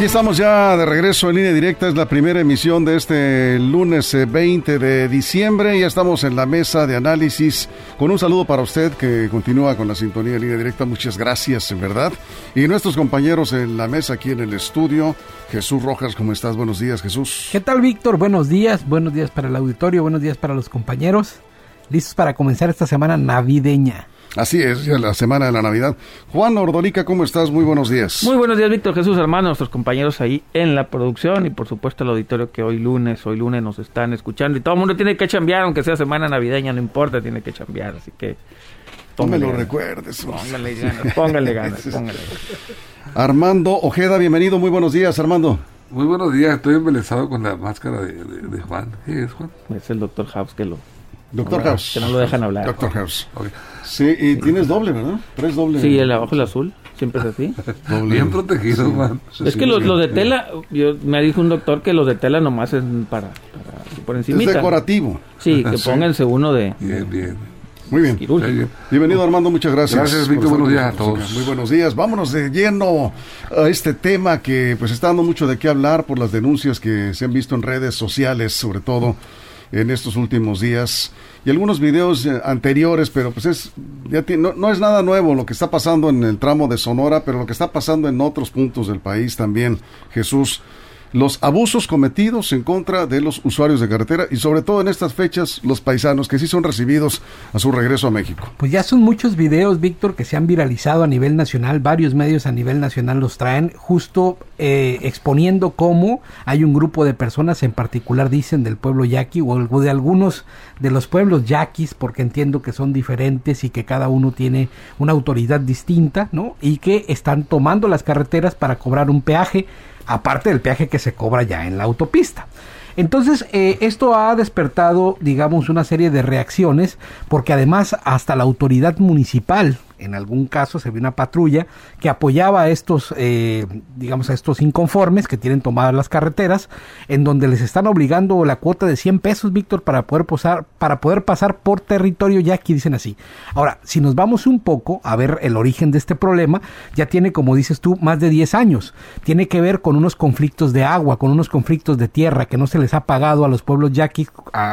Aquí estamos ya de regreso en línea directa. Es la primera emisión de este lunes 20 eh, de diciembre. Ya estamos en la mesa de análisis. Con un saludo para usted que continúa con la sintonía en línea directa. Muchas gracias, en verdad. Y nuestros compañeros en la mesa aquí en el estudio. Jesús Rojas, ¿cómo estás? Buenos días, Jesús. ¿Qué tal, Víctor? Buenos días. Buenos días para el auditorio. Buenos días para los compañeros. Listos para comenzar esta semana navideña. Así es, ya la semana de la Navidad. Juan Ordolica, ¿cómo estás? Muy buenos días. Muy buenos días, Víctor Jesús, hermano, nuestros compañeros ahí en la producción y por supuesto el auditorio que hoy lunes, hoy lunes nos están escuchando y todo el mundo tiene que chambear, aunque sea semana navideña, no importa, tiene que chambear, así que... No me lo recuerdes. Póngale ganas, póngale ganas, póngale Armando Ojeda, bienvenido, muy buenos días, Armando. Muy buenos días, estoy embelesado con la máscara de, Juan. ¿Qué es, Juan? Es el doctor House que lo... Doctor House. Que no lo dejan hablar. Doctor House. Sí, y tienes doble, ¿verdad? Tres dobles. Sí, el abajo el azul. Siempre es así. Bien protegido, Juan. Es que los, de tela, yo, me dijo un doctor que los de tela nomás es para, para por encima. Es decorativo. Sí, que pónganse uno de... Bien, bien. Muy bien. Bienvenido Armando, muchas gracias. Gracias Víctor, buenos días a todos. Muy buenos días. Vámonos de lleno a este tema que pues está dando mucho de qué hablar por las denuncias que se han visto en redes sociales, sobre todo en estos últimos días y algunos videos eh, anteriores, pero pues es ya no, no, es nada nuevo lo que está pasando en el tramo de Sonora, pero lo que está pasando en otros puntos del país también, Jesús los abusos cometidos en contra de los usuarios de carretera y sobre todo en estas fechas los paisanos que sí son recibidos a su regreso a México. Pues ya son muchos videos, Víctor, que se han viralizado a nivel nacional, varios medios a nivel nacional los traen justo eh, exponiendo cómo hay un grupo de personas, en particular dicen del pueblo yaqui o de algunos de los pueblos yaquis, porque entiendo que son diferentes y que cada uno tiene una autoridad distinta, ¿no? Y que están tomando las carreteras para cobrar un peaje aparte del peaje que se cobra ya en la autopista. Entonces, eh, esto ha despertado, digamos, una serie de reacciones, porque además hasta la autoridad municipal en algún caso se ve una patrulla que apoyaba a estos, eh, digamos, a estos inconformes que tienen tomadas las carreteras, en donde les están obligando la cuota de 100 pesos, Víctor, para poder pasar, para poder pasar por territorio ya aquí dicen así. Ahora, si nos vamos un poco a ver el origen de este problema, ya tiene, como dices tú, más de 10 años. Tiene que ver con unos conflictos de agua, con unos conflictos de tierra que no se les ha pagado a los pueblos yaquis,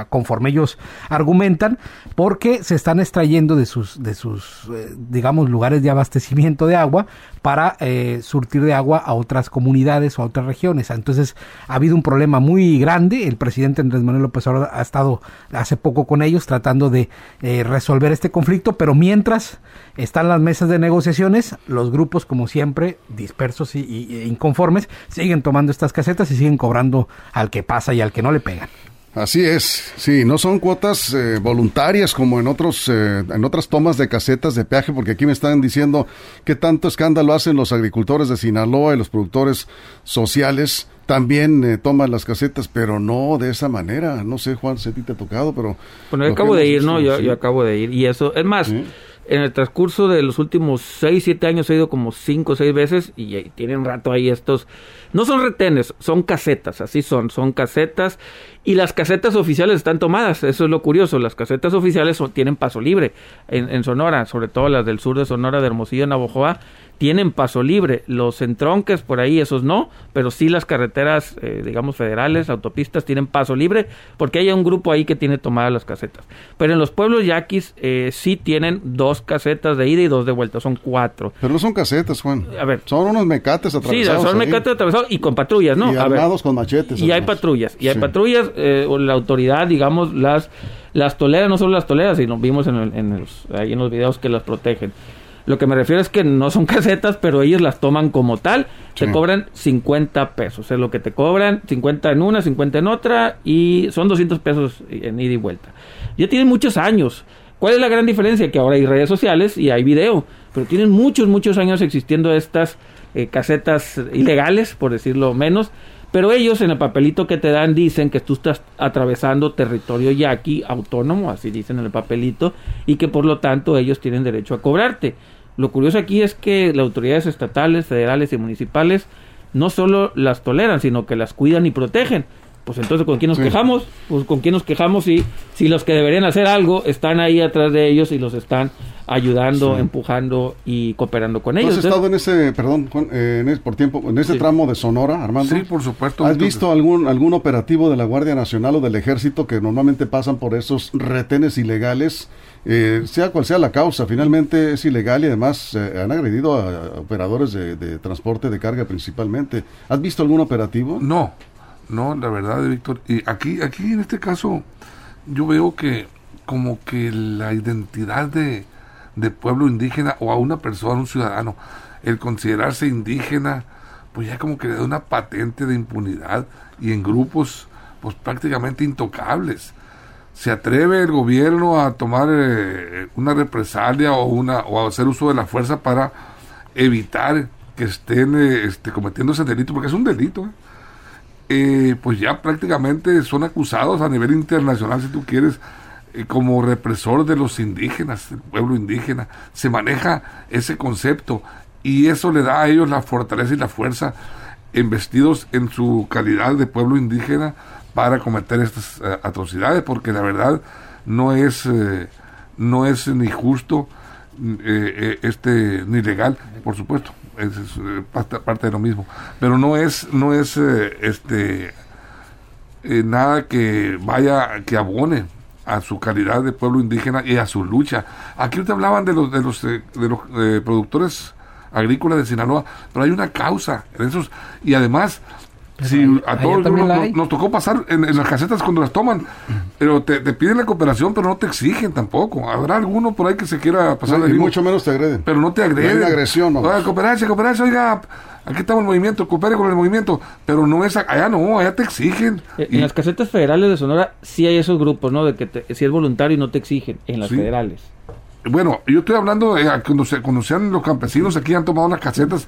conforme ellos argumentan, porque se están extrayendo de sus, de sus, eh, digamos, lugares de abastecimiento de agua para eh, surtir de agua a otras comunidades o a otras regiones. Entonces ha habido un problema muy grande. El presidente Andrés Manuel López Obrador ha estado hace poco con ellos tratando de eh, resolver este conflicto, pero mientras están las mesas de negociaciones, los grupos, como siempre, dispersos y, y inconformes, siguen tomando estas casetas y siguen cobrando al que pasa y al que no le pegan. Así es, sí, no son cuotas eh, voluntarias como en otros eh, en otras tomas de casetas de peaje, porque aquí me están diciendo que tanto escándalo hacen los agricultores de Sinaloa y los productores sociales también eh, toman las casetas, pero no de esa manera. No sé, Juan, si a ti te ha tocado, pero... Bueno, yo acabo de ir, ¿no? Yo, yo, acabo de ir. Y eso, es más, en el transcurso de los últimos 6, 7 años he ido como 5 o 6 veces y, tienen rato ahí estos... No son retenes, son casetas, así son, son casetas y las casetas oficiales están tomadas, eso es lo curioso, las casetas oficiales tienen paso libre en, en Sonora, sobre todo las del sur de Sonora, de Hermosillo, Navojoa, tienen paso libre. Los entronques por ahí, esos no, pero sí las carreteras, eh, digamos, federales, autopistas, tienen paso libre, porque hay un grupo ahí que tiene tomadas las casetas. Pero en los pueblos yaquis eh, sí tienen dos casetas de ida y dos de vuelta, son cuatro. Pero no son casetas, Juan. A ver. Son unos mecates atravesados. Sí, son mecates atravesados y con patrullas, ¿no? Y armados con machetes. Y hay patrullas, y hay patrullas, eh, la autoridad, digamos, las las toleras, no solo las toleras, sino vimos en, en los, ahí en los videos que las protegen. Lo que me refiero es que no son casetas, pero ellos las toman como tal. Te cobran 50 pesos. Es lo que te cobran, 50 en una, 50 en otra, y son 200 pesos en ida y vuelta. Ya tienen muchos años. ¿Cuál es la gran diferencia? Que ahora hay redes sociales y hay video, pero tienen muchos, muchos años existiendo estas eh, casetas ilegales, por decirlo menos, pero ellos en el papelito que te dan dicen que tú estás atravesando territorio yaqui autónomo, así dicen en el papelito, y que por lo tanto ellos tienen derecho a cobrarte. Lo curioso aquí es que las autoridades estatales, federales y municipales no solo las toleran, sino que las cuidan y protegen pues entonces ¿con quién nos quejamos? Pues con quién nos quejamos si, si los que deberían hacer algo están ahí atrás de ellos y los están ayudando, empujando y cooperando con ellos. ¿Has estado en ese, perdón, eh, en por tiempo, en ese tramo de Sonora, Armando? Sí, por supuesto. ¿Has visto algún, algún operativo de la Guardia Nacional o del Ejército que normalmente pasan por esos retenes ilegales? Eh, sea cual sea la causa, finalmente es ilegal y además eh, han agredido a, operadores de, de transporte de carga principalmente. ¿Has visto algún operativo? No, no, la verdad, Víctor. Y aquí, aquí en este caso, yo veo que como que la identidad de, de pueblo indígena o a una persona, un ciudadano, el considerarse indígena, pues ya como que le da una patente de impunidad y en grupos pues prácticamente intocables. ¿Se atreve el gobierno a tomar eh, una represalia o, una, o a hacer uso de la fuerza para evitar que estén eh, este, cometiendo ese delito? Porque es un delito. ¿eh? Eh, pues ya prácticamente son acusados a nivel internacional, si tú quieres, eh, como represor de los indígenas, del pueblo indígena. Se maneja ese concepto y eso le da a ellos la fortaleza y la fuerza investidos en su calidad de pueblo indígena para cometer estas eh, atrocidades, porque la verdad no es, no es ni justo este ni legal, por supuesto es, eh, parte, de lo mismo. Pero no es, no es eh, este eh, nada que vaya, que abone a su calidad de pueblo indígena y a su lucha. Aquí te hablaban de los de los de los productores agrícolas de Sinaloa, pero hay una causa en esos y además Sí, a todos nos, tocó pasar en, las casetas cuando las toman, pero te, piden la cooperación, pero no te exigen tampoco. Habrá alguno por ahí que se quiera pasar de Y mucho menos te agreden. Pero no te agreden. No agresión, no. Oiga, cooperancia, cooperancia, oiga, aquí estamos el movimiento, coopere con el movimiento, pero no es, allá no, allá te exigen. Eh, en las casetas federales de Sonora sí hay esos grupos, ¿no? De que si es voluntario y no te exigen, en las federales. Bueno, yo estoy hablando de cuando se conocían los campesinos, aquí han tomado las casetas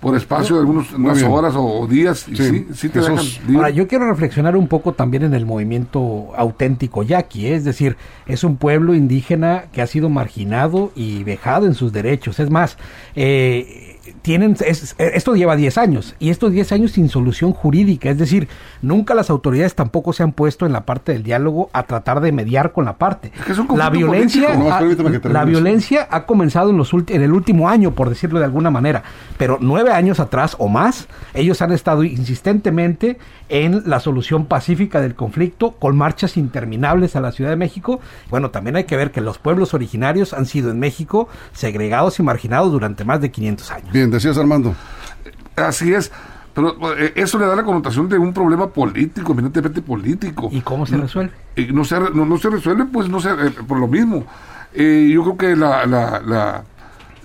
por espacio de algunos, unas horas o, días. sí, sí, te Ahora, yo quiero reflexionar un poco también en el movimiento auténtico yaqui, ¿eh? es decir, es un pueblo indígena que ha sido marginado y vejado en sus derechos. Es más, eh, tienen, esto lleva 10 años y estos 10 años sin solución jurídica, es decir, nunca las autoridades tampoco se han puesto en la parte del diálogo a tratar de mediar con la parte. la violencia, ha, la violencia ha comenzado en, los en el último año, por decirlo de alguna manera, pero nueve años atrás o más, ellos han estado insistentemente en la solución pacífica del conflicto con marchas interminables a la Ciudad de México. Bueno, también hay que ver que los pueblos originarios han sido en México segregados y marginados durante más de 500 años. Bien, decías Armando. Así es. Pero eh, eso le da la connotación de un problema político, eminentemente político. ¿Y cómo se resuelve? Y no, se, no, se resuelve, pues no sé, eh, por lo mismo. Eh, yo creo que la, la,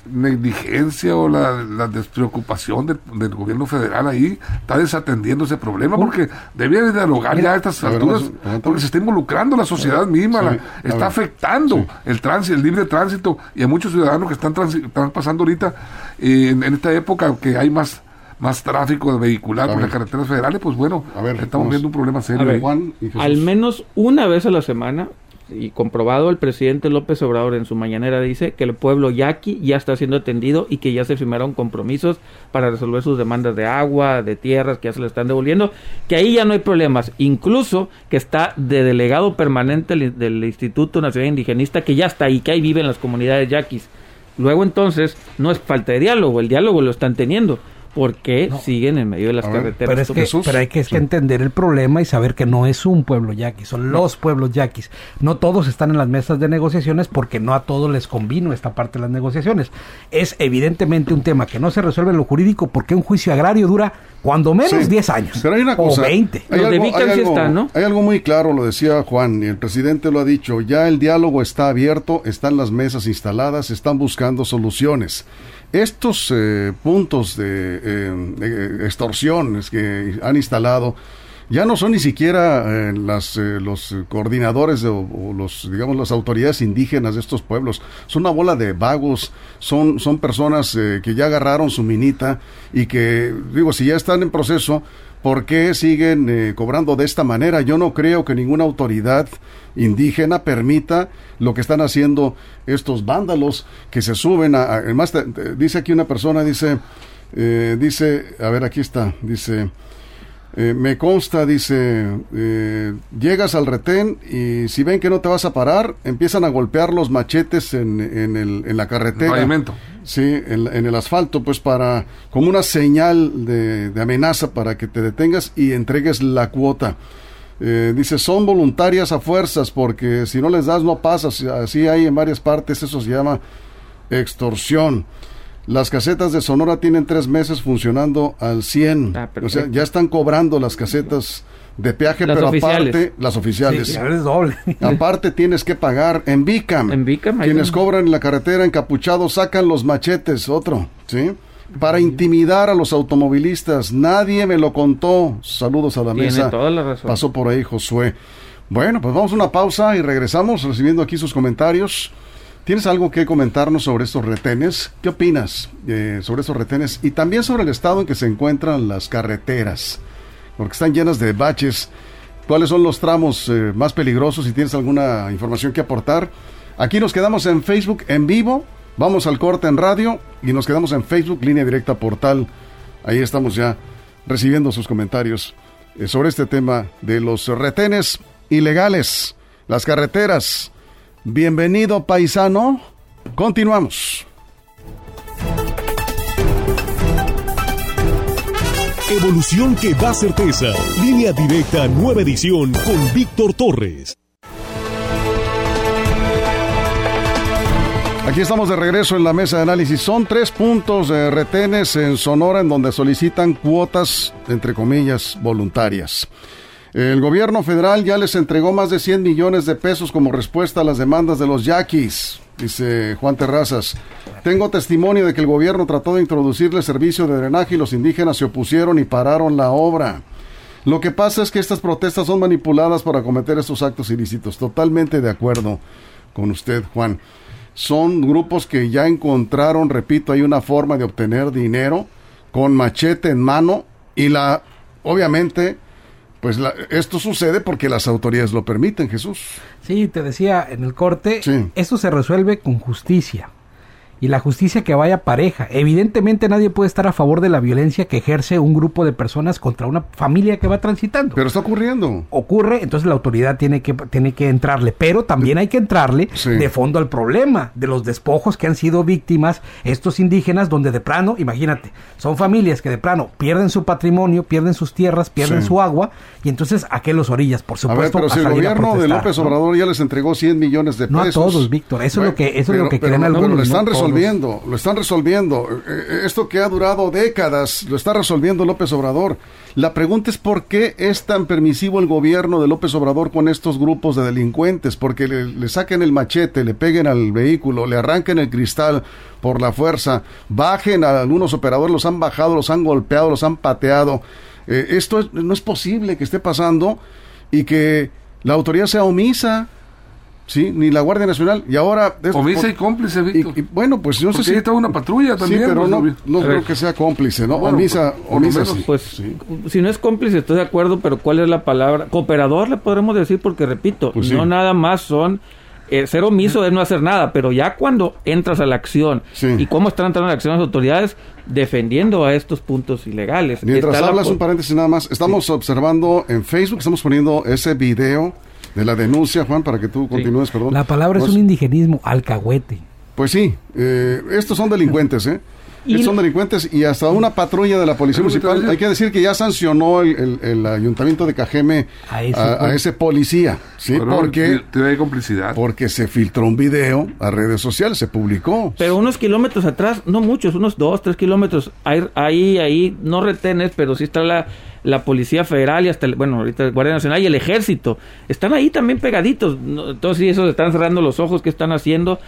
negligencia o la, despreocupación del, gobierno federal ahí está desatendiendo ese problema porque debía dialogar ya a estas alturas porque se está involucrando la sociedad misma, está afectando el tránsito, el libre tránsito y a muchos ciudadanos que están, están pasando ahorita en, esta época que hay más más tráfico vehicular por las carreteras federales, pues bueno, estamos viendo un problema serio. al menos una vez a la semana y comprobado, el presidente López Obrador en su mañanera dice que el pueblo yaqui ya está siendo atendido y que ya se firmaron compromisos para resolver sus demandas de agua, de tierras que ya se le están devolviendo, que ahí ya no hay problemas, incluso que está de delegado permanente del Instituto Nacional Indigenista que ya está ahí, que ahí viven las comunidades yaquis. Luego entonces no es falta de diálogo, el diálogo lo están teniendo porque siguen en medio de las carreteras. Pero, es que, pero hay que, entender el problema y saber que no es un pueblo yaquis, son los pueblos yaquis. No todos están en las mesas de negociaciones porque no a todos les convino esta parte de las negociaciones. Es evidentemente un tema que no se resuelve en lo jurídico porque un juicio agrario dura cuando menos 10 años. Pero hay una cosa, o 20. Hay algo, hay algo muy claro, lo decía Juan, y el presidente lo ha dicho, ya el diálogo está abierto, están las mesas instaladas, están buscando soluciones. Estos eh, puntos de eh, extorsiones que han instalado ya no son ni siquiera eh, las, eh, los coordinadores o, los, digamos, las autoridades indígenas de estos pueblos. Son una bola de vagos, son, son personas eh, que ya agarraron su minita y que, digo, si ya están en proceso, ¿por qué siguen cobrando de esta manera? Yo no creo que ninguna autoridad indígena permita lo que están haciendo estos vándalos que se suben a... además, dice aquí una persona, dice, dice, a ver, aquí está, dice... Eh, me consta, dice, eh, llegas al retén y si ven que no te vas a parar, empiezan a golpear los machetes en, en, el, en la carretera. pavimento. Sí, en, en, el asfalto, pues para, como una señal de, amenaza para que te detengas y entregues la cuota. Eh, dice, son voluntarias a fuerzas porque si no les das no pasas. Así hay en varias partes, eso se llama extorsión. Las casetas de Sonora tienen tres meses funcionando al 100. Ah, o sea, ya están cobrando las casetas de peaje, pero aparte, las oficiales. doble. aparte tienes que pagar en Bicam. En Bicam. Quienes cobran en la carretera encapuchados sacan los machetes, otro, ¿sí? Para intimidar a los automovilistas. Nadie me lo contó. Saludos a la Tiene mesa. Toda la razón. Pasó por ahí Josué. Bueno, pues vamos a una pausa y regresamos recibiendo aquí sus comentarios. ¿Tienes algo que comentarnos sobre estos retenes? ¿Qué opinas eh, sobre estos retenes? Y también sobre el estado en que se encuentran las carreteras, porque están llenas de baches. ¿Cuáles son los tramos eh, más peligrosos? Si tienes alguna información que aportar. Aquí nos quedamos en Facebook en vivo. Vamos al corte en radio y nos quedamos en Facebook, línea directa portal. Ahí estamos ya recibiendo sus comentarios eh, sobre este tema de los retenes ilegales, las carreteras Bienvenido paisano. Continuamos. Evolución que da certeza. Línea directa, nueva edición con Víctor Torres. Aquí estamos de regreso en la mesa de análisis. Son tres puntos de retenes en Sonora en donde solicitan cuotas, entre comillas, voluntarias. El gobierno federal ya les entregó más de 100 millones de pesos como respuesta a las demandas de los yaquis, dice Juan Terrazas. Tengo testimonio de que el gobierno trató de introducirle servicio de drenaje y los indígenas se opusieron y pararon la obra. Lo que pasa es que estas protestas son manipuladas para cometer estos actos ilícitos. Totalmente de acuerdo con usted, Juan. Son grupos que ya encontraron, repito, hay una forma de obtener dinero con machete en mano y la, obviamente, pues esto sucede porque las autoridades lo permiten, Jesús. Sí, te decía en el corte, esto se resuelve con justicia y la justicia que vaya pareja. Evidentemente nadie puede estar a favor de la violencia que ejerce un grupo de personas contra una familia que va transitando. Pero está ocurriendo. Ocurre, entonces la autoridad tiene que, tiene que entrarle, pero también hay que entrarle de fondo al problema de los despojos que han sido víctimas estos indígenas, donde de plano, imagínate, son familias que de plano pierden su patrimonio, pierden sus tierras, pierden su agua, y entonces ¿a qué los orillas? Por supuesto. A ver, pero si el gobierno de López Obrador ya les entregó 100 millones de pesos. No a todos, Víctor, eso es lo que, eso es lo que creen algunos. lo están resolviendo, lo están resolviendo. Eh, eh, esto que ha durado décadas, lo está resolviendo López Obrador. La pregunta es por qué es tan permisivo el gobierno de López Obrador con estos grupos de delincuentes, porque le, saquen el machete, le peguen al vehículo, le arranquen el cristal por la fuerza, bajen a algunos operadores, los han bajado, los han golpeado, los han pateado. Eh, esto no es posible que esté pasando y que la autoridad sea omisa. Sí, ni la Guardia Nacional. Y ahora... Omisa y cómplice, Víctor. Y, bueno, pues no sé si... está una patrulla también. Sí, pero no, no creo que sea cómplice, ¿no? omisa, omisa Pues, si no es cómplice, estoy de acuerdo, pero ¿cuál es la palabra? Cooperador le podremos decir, porque repito, pues no nada más son... Eh, ser omiso es no hacer nada, pero ya cuando entras a la acción y cómo están entrando a la acción las autoridades defendiendo a estos puntos ilegales. Mientras hablas, un paréntesis nada más, estamos observando en Facebook, estamos poniendo ese video de la denuncia, Juan, para que tú continúes, perdón. La palabra es un indigenismo, alcahuete. Pues sí, eh, estos son delincuentes, ¿eh? Estos son delincuentes y hasta una patrulla de la Policía Municipal, hay que decir que ya sancionó el, Ayuntamiento de Cajeme a ese, policía, ¿sí? porque tiene complicidad. Porque se filtró un video a redes sociales, se publicó. Pero unos kilómetros atrás, no muchos, unos dos, tres kilómetros, ahí, ahí, ahí no retenes, pero sí está la la Policía Federal y hasta, el, bueno, ahorita el Guardia Nacional y el Ejército. Están ahí también pegaditos. Entonces, sí, esos están cerrando los ojos, ¿qué están haciendo?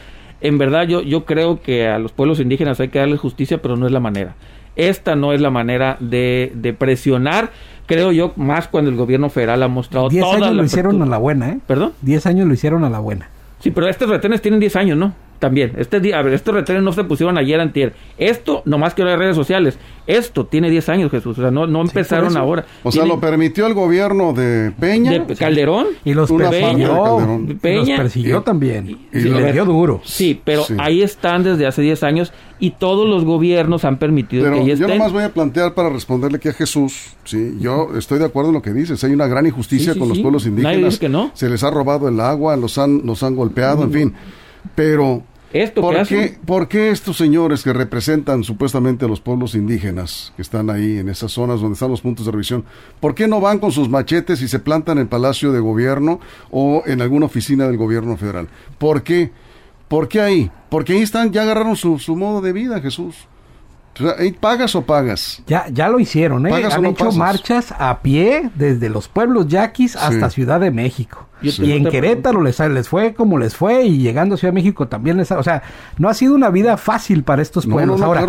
En verdad, yo, yo creo que a los pueblos indígenas hay que darles justicia, pero no es la manera. esta no es la manera de, de presionar creo yo, más cuando el gobierno federal ha mostrado... Diez años lo hicieron a la buena, ¿eh? ¿Perdón? Diez años lo hicieron a la buena. Sí, pero estos retenes tienen 10 años, ¿no? También. Este día, a ver, estos retenes no se pusieron ayer antier. Esto, nomás que las redes sociales. Esto tiene 10 años, Jesús. O sea, no, no empezaron ahora. O sea, lo permitió el gobierno de Peña. De Calderón. Y los persiguió. Peña. persiguió también. Y, le dio duro. Sí, pero ahí están desde hace 10 años y todos los gobiernos han permitido que Yo nomás voy a plantear para responderle aquí a Jesús. Sí, yo estoy de acuerdo en lo que dices. Hay una gran injusticia con los pueblos indígenas. Nadie dice que no. Se les ha robado el agua, los han, los han golpeado, en fin. Pero ¿Por, qué, estos señores que representan supuestamente a los pueblos indígenas que están ahí en esas zonas donde están los puntos de revisión, por qué no van con sus machetes y se plantan en el Palacio de Gobierno o en alguna oficina del gobierno federal? ¿Por qué? ¿Por qué ahí? Porque ahí están, ya agarraron su, su modo de vida, Jesús. ¿Pagas o pagas? Ya, ya lo hicieron, ¿eh? Han hecho marchas a pie desde los pueblos yaquis hasta Ciudad de México. Y en Querétaro les, les fue como les fue y llegando a Ciudad de México también les... O sea, no ha sido una vida fácil para estos pueblos. Ahora,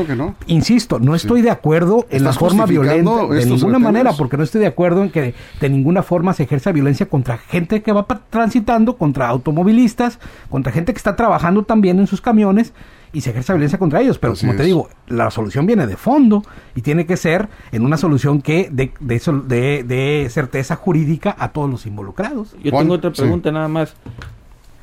insisto, no estoy de acuerdo en la forma violenta de ninguna manera, porque no estoy de acuerdo en que de ninguna forma se ejerza violencia contra gente que va transitando, contra automovilistas, contra gente que está trabajando también en sus camiones y se ejerce violencia contra ellos. Pero como te digo, la solución viene de fondo y tiene que ser en una solución que de, de, de, certeza jurídica a todos los involucrados. Yo tengo otra pregunta nada más.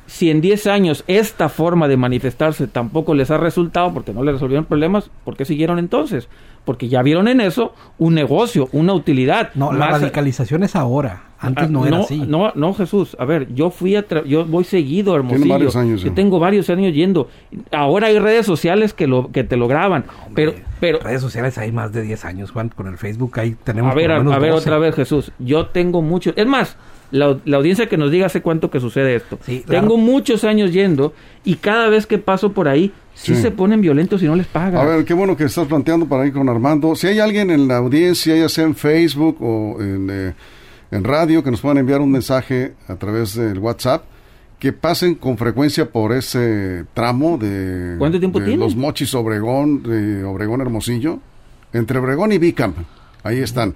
Si en 10 años esta forma de manifestarse tampoco les ha resultado porque no les resolvieron problemas, ¿por qué siguieron entonces? Porque ya vieron en eso un negocio, una utilidad. No, la radicalización es ahora. Antes no, era así. No, no, Jesús. A ver, yo fui a yo voy seguido, Hermosillo. varios años. Yo tengo varios años yendo. Ahora hay redes sociales que lo que te lo graban, pero pero redes sociales hay más de 10 años, Juan, con el Facebook ahí tenemos A ver, a, ver otra vez, Jesús. Yo tengo mucho, es más, la, audiencia que nos diga hace cuánto que sucede esto. Tengo muchos años yendo y cada vez que paso por ahí sí, se ponen violentos y no les pagan. A ver, qué bueno que estás planteando para ir con Armando. Si hay alguien en la audiencia, ya sea en Facebook o en eh, en radio, que nos puedan enviar un mensaje a través del WhatsApp, que pasen con frecuencia por ese tramo de, ¿Cuánto tiempo de los Mochis Obregón, de Obregón Hermosillo, entre Obregón y Vicam, ahí están.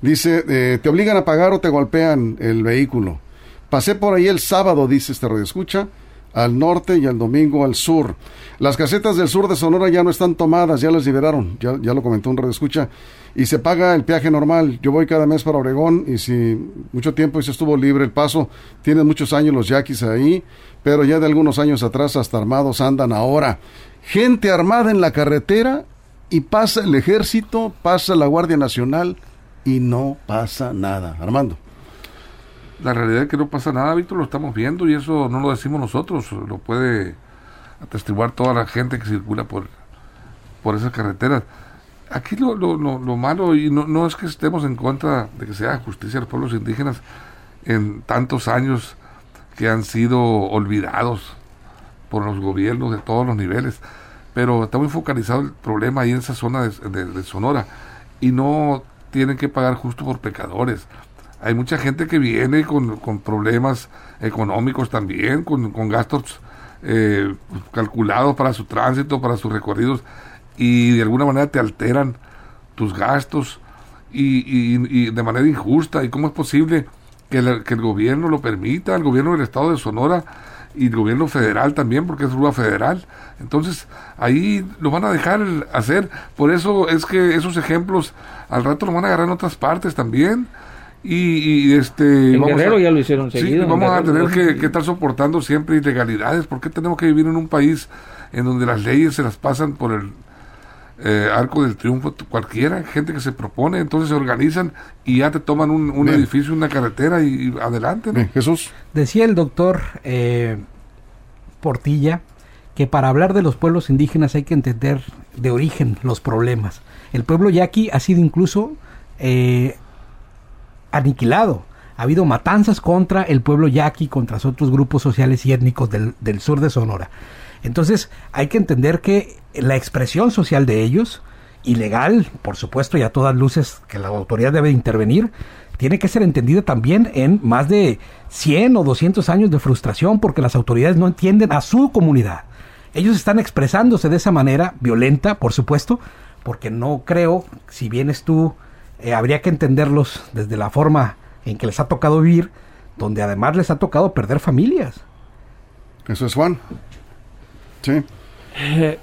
Dice, eh, te obligan a pagar o te golpean el vehículo. Pasé por ahí el sábado, dice este radio escucha, al norte y el domingo al sur. Las casetas del sur de Sonora ya no están tomadas, ya las liberaron, ya, ya lo comentó un radio escucha y se paga el peaje normal. Yo voy cada mes para Obregón y si mucho tiempo se estuvo libre el paso, tienen muchos años los yaquis ahí, pero ya de algunos años atrás hasta armados andan ahora. Gente armada en la carretera y pasa el ejército, pasa la Guardia Nacional y no pasa nada. Armando. La realidad es que no pasa nada, Víctor, lo estamos viendo y eso no lo decimos nosotros, lo puede atestiguar toda la gente que circula por, por esas carreteras aquí lo, lo, lo, malo, y no, no, es que estemos en contra de que se haga justicia a los pueblos indígenas en tantos años que han sido olvidados por los gobiernos de todos los niveles, pero está muy focalizado el problema ahí en esa zona de, Sonora y no tienen que pagar justo por pecadores. Hay mucha gente que viene con, con problemas económicos también, con, con gastos eh, calculados para su tránsito, para sus recorridos y de alguna manera te alteran tus gastos y, de manera injusta. ¿Y cómo es posible que el, que el gobierno lo permita, el gobierno del estado de Sonora y el gobierno federal también, porque es rúa federal? Entonces ahí lo van a dejar hacer. Por eso es que esos ejemplos al rato lo van a agarrar en otras partes también. Y, este en Guerrero ya lo hicieron seguido. vamos a tener que, que, estar soportando siempre ilegalidades. ¿Por qué tenemos que vivir en un país en donde las leyes se las pasan por el eh, Arco del Triunfo, cualquiera, gente que se propone, entonces se organizan y ya te toman un, edificio, una carretera y, adelante. Jesús. Decía el doctor eh, Portilla que para hablar de los pueblos indígenas hay que entender de origen los problemas. El pueblo yaqui ha sido incluso eh, aniquilado. Ha habido matanzas contra el pueblo yaqui, contra otros grupos sociales y étnicos del, del sur de Sonora. Entonces hay que entender que la expresión social de ellos, ilegal, por supuesto, y a todas luces que la autoridad debe intervenir, tiene que ser entendida también en más de 100 o 200 años de frustración porque las autoridades no entienden a su comunidad. Ellos están expresándose de esa manera, violenta, por supuesto, porque no creo, si vienes tú, eh, habría que entenderlos desde la forma en que les ha tocado vivir, donde además les ha tocado perder familias. Eso es Juan. Sí. Eh,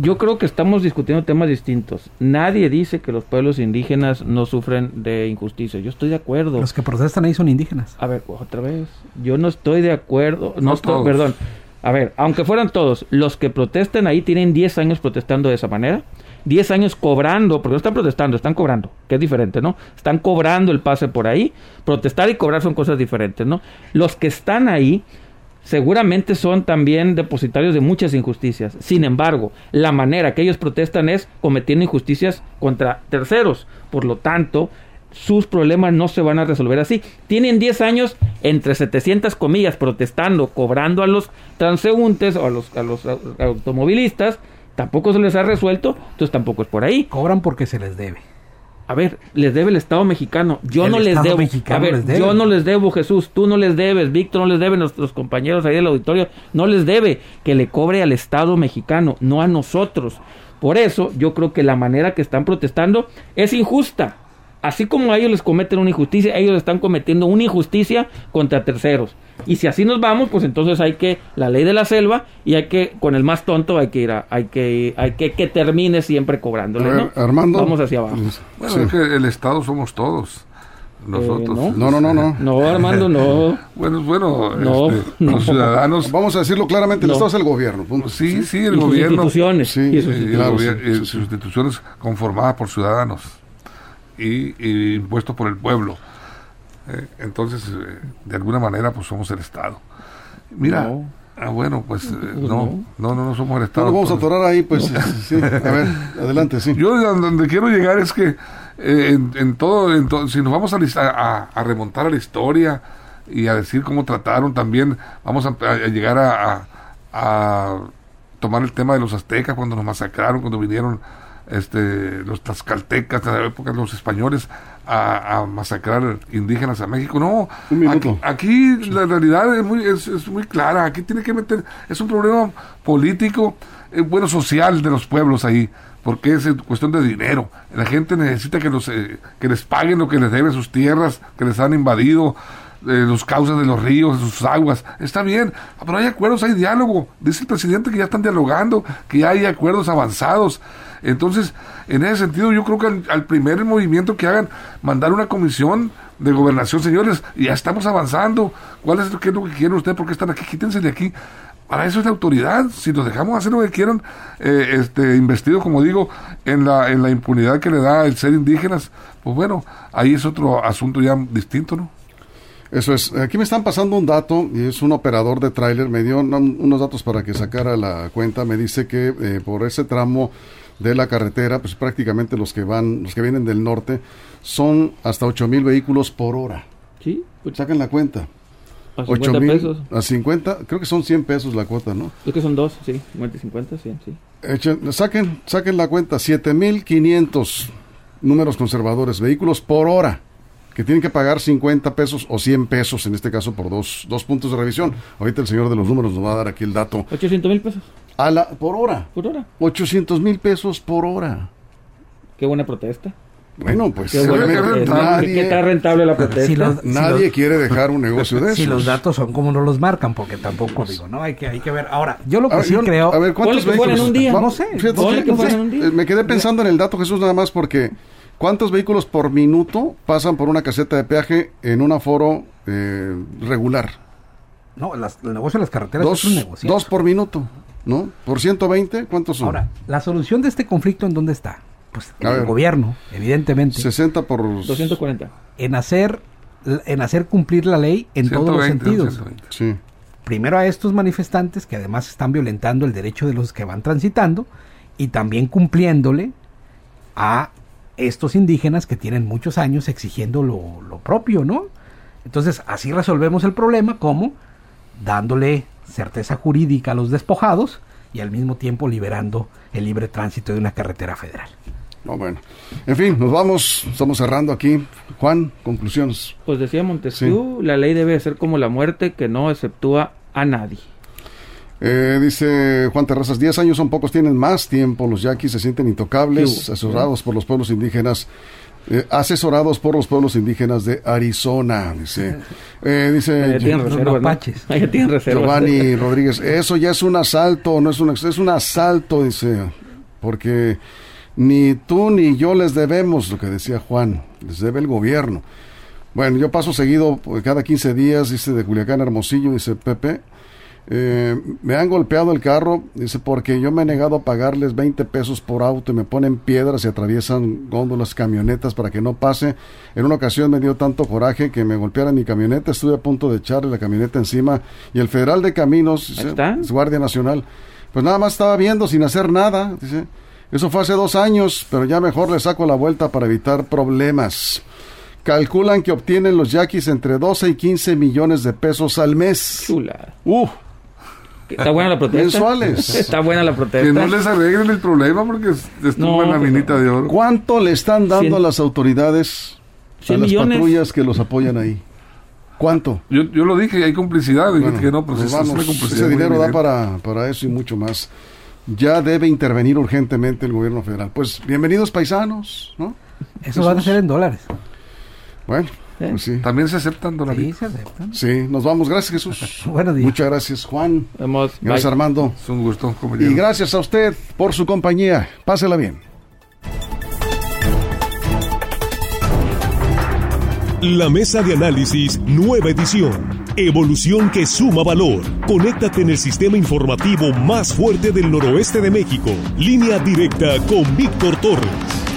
yo creo que estamos discutiendo temas distintos. Nadie dice que los pueblos indígenas no sufren de injusticia. Yo estoy de acuerdo. Los que protestan ahí son indígenas. A ver, otra vez. Yo no estoy de acuerdo. No, No estoy, todos. perdón. A ver, aunque fueran todos, los que protestan ahí tienen 10 años protestando de esa manera. 10 años cobrando, porque no están protestando, están cobrando, que es diferente, ¿no? Están cobrando el pase por ahí. Protestar y cobrar son cosas diferentes, ¿no? Los que están ahí seguramente son también depositarios de muchas injusticias. Sin embargo, la manera que ellos protestan es cometiendo injusticias contra terceros. Por lo tanto, sus problemas no se van a resolver así. Tienen 10 años entre 700 comillas protestando, cobrando a los transeúntes o a los, a los au- automovilistas. Tampoco se les ha resuelto, entonces tampoco es por ahí. Cobran porque se les debe. A ver, les debe el Estado mexicano. Yo El no les Estado debo. mexicano a ver, les debe. yo no les debo, Jesús. Tú no les debes. Víctor no les debe. Nuestros compañeros ahí del auditorio no les debe. Que le cobre al Estado mexicano, no a nosotros. Por eso, yo creo que la manera que están protestando es injusta. Así como a ellos les cometen una injusticia, ellos están cometiendo una injusticia contra terceros. Y si así nos vamos, pues entonces hay que la ley de la selva y hay que con el más tonto hay que ir a, hay que hay que que termine siempre cobrándole, ¿no? Armando. Vamos hacia abajo. Bueno, Sí. es que el Estado somos todos. Nosotros. Eh, No, no, no, no. No, Armando, no. Bueno, bueno, No, este, no. los ciudadanos. Vamos a decirlo claramente, el No. Estado es el gobierno. punto. Sí, sí, el y sus gobierno. instituciones. Sí, y sus y sí, y sus sí. instituciones conformadas por ciudadanos y, y impuestos por el pueblo. Eh, entonces, eh, de alguna manera, pues somos el Estado. Mira, No. ah, bueno, pues eh, Pues no, no. no, no, no somos el No Estado. nos vamos a entonces. atorar ahí, pues. Sí. A ver, adelante, sí. Yo donde quiero llegar es que en, en todo, en to- si nos vamos a, a, a- remontar a la historia y a decir cómo trataron también, vamos a, a llegar a tomar el tema de los aztecas cuando nos masacraron, cuando vinieron este, los tlaxcaltecas de la época, los españoles, a, a masacrar indígenas a México. No, aquí, la realidad es muy, es, es muy clara. Aquí tiene que meter, es un problema político, eh, bueno, social de los pueblos ahí, porque es cuestión de dinero. La gente necesita que, los, eh, que les paguen lo que les deben sus tierras, que les han invadido. Eh, los cauces de los ríos, de sus aguas, está bien, pero hay acuerdos, hay diálogo, dice el presidente que ya están dialogando, que ya hay acuerdos avanzados, entonces, en ese sentido, yo creo que al, al primer movimiento que hagan, mandar una comisión de gobernación, señores, ya estamos avanzando. ¿Cuál es, qué es lo que quieren ustedes? ¿Por qué están aquí? Quítense de aquí. Para eso es la autoridad. Si los dejamos hacer lo que quieran, eh, este, investidos, como digo, en la, en la impunidad que le da el ser indígenas, pues bueno, ahí es otro asunto ya distinto, ¿no? Eso es. Aquí me están pasando un dato y es un operador de tráiler. Me dio un- unos datos para que sacara la cuenta. Me dice que eh, por ese tramo de la carretera, pues prácticamente los que van, los que vienen del norte, son hasta 8 mil vehículos por hora. Sí, pues, Saquen la cuenta. a 8 50 mil pesos. a 50, creo que son 100 pesos la cuota, ¿no? Es que son dos, sí. 50 y 50, sí, sí. Echen- saquen, saquen la cuenta, 7500 números conservadores, vehículos por hora, que tienen que pagar 50 pesos o 100 pesos, en este caso por dos, dos puntos de revisión. Ahorita el señor de los números nos va a dar aquí el dato. 800 mil pesos A la, por hora, por hora. 800 mil pesos por hora. Qué buena protesta. Bueno, pues Qué buena obviamente protesta. ¿Qué, qué tan nadie, rentable la protesta? Si los- nadie quiere dejar un negocio de esos. Si los datos son como no los marcan, porque tampoco digo, no, hay que, hay que ver. Ahora, yo lo que A sí yo- creo. a ver, ¿cuántos que en un día. No sé, fíjate, que no fuera sé, en un día. Me quedé pensando en el dato, Jesús, nada más porque ¿cuántos vehículos por minuto pasan por una caseta de peaje en un aforo eh, regular? No, las- el negocio de las carreteras Dos, es un negocio. dos por minuto, ¿no? Por 120, ¿cuántos son? Ahora, la solución de este conflicto, ¿en dónde está? Pues en A el ver. gobierno, evidentemente, 60 por... 240. en hacer, en hacer cumplir la ley en todos los 120, sentidos. 120. Sí. primero a estos manifestantes que además están violentando el derecho de los que van transitando y también cumpliéndole a estos indígenas que tienen muchos años exigiendo lo, lo propio, ¿no? Entonces así resolvemos el problema como dándole certeza jurídica a los despojados y al mismo tiempo liberando el libre tránsito de una carretera federal. No, bueno. En fin, nos vamos, estamos cerrando aquí. Juan, conclusiones. Pues decía Montesquieu, la ley debe ser como la muerte que no exceptúa a nadie. Eh, dice Juan Terrazas, 10 años son pocos, tienen más tiempo. Los yaquis se sienten intocables, asesorados por los pueblos indígenas. Eh, asesorados por los pueblos indígenas de Arizona, dice. Eh, dice Giovanni Rodríguez, eso ya es un asalto, no es un, es un asalto, dice, porque ni tú ni yo les debemos, lo que decía Juan, les debe el gobierno. Bueno, yo paso seguido, pues, cada 15 días, dice de Culiacán Hermosillo, dice Pepe, eh, me han golpeado el carro, dice, porque yo me he negado a pagarles 20 pesos por auto y me ponen piedras y atraviesan góndolas, camionetas para que no pase. En una ocasión me dio tanto coraje que me golpearan mi camioneta, estuve a punto de echarle la camioneta encima y el federal de caminos, dice, Guardia Nacional, pues nada más estaba viendo sin hacer nada, dice. Eso fue hace dos años, pero ya mejor le saco la vuelta para evitar problemas. Calculan que obtienen los yaquis entre 12 y 15 millones de pesos al mes. Chula. Uh, Está buena la protesta. Mensuales. Está buena la protesta. Que no les arreglen el problema porque estuvo en la minita de oro. ¿Cuánto le están dando a las autoridades a las patrullas que los apoyan ahí? ¿Cuánto? Yo, yo lo dije, hay complicidad. que no, pues, pues ese dinero da para, para eso y mucho más. Ya debe intervenir urgentemente el gobierno federal. Pues bienvenidos paisanos, ¿no? Eso va a ser en dólares. Bueno, pues sí. También se aceptan dólares. Sí, se aceptan. Sí, nos vamos. Gracias, Jesús. Buenos días. Muchas gracias, Juan. Vamos. Gracias, Armando. Es un gusto, Y gracias a usted por su compañía. Pásela bien. La mesa de análisis, nueva edición. Evolución que suma valor. Conéctate en el sistema informativo más fuerte del noroeste de México. Línea directa con Víctor Torres.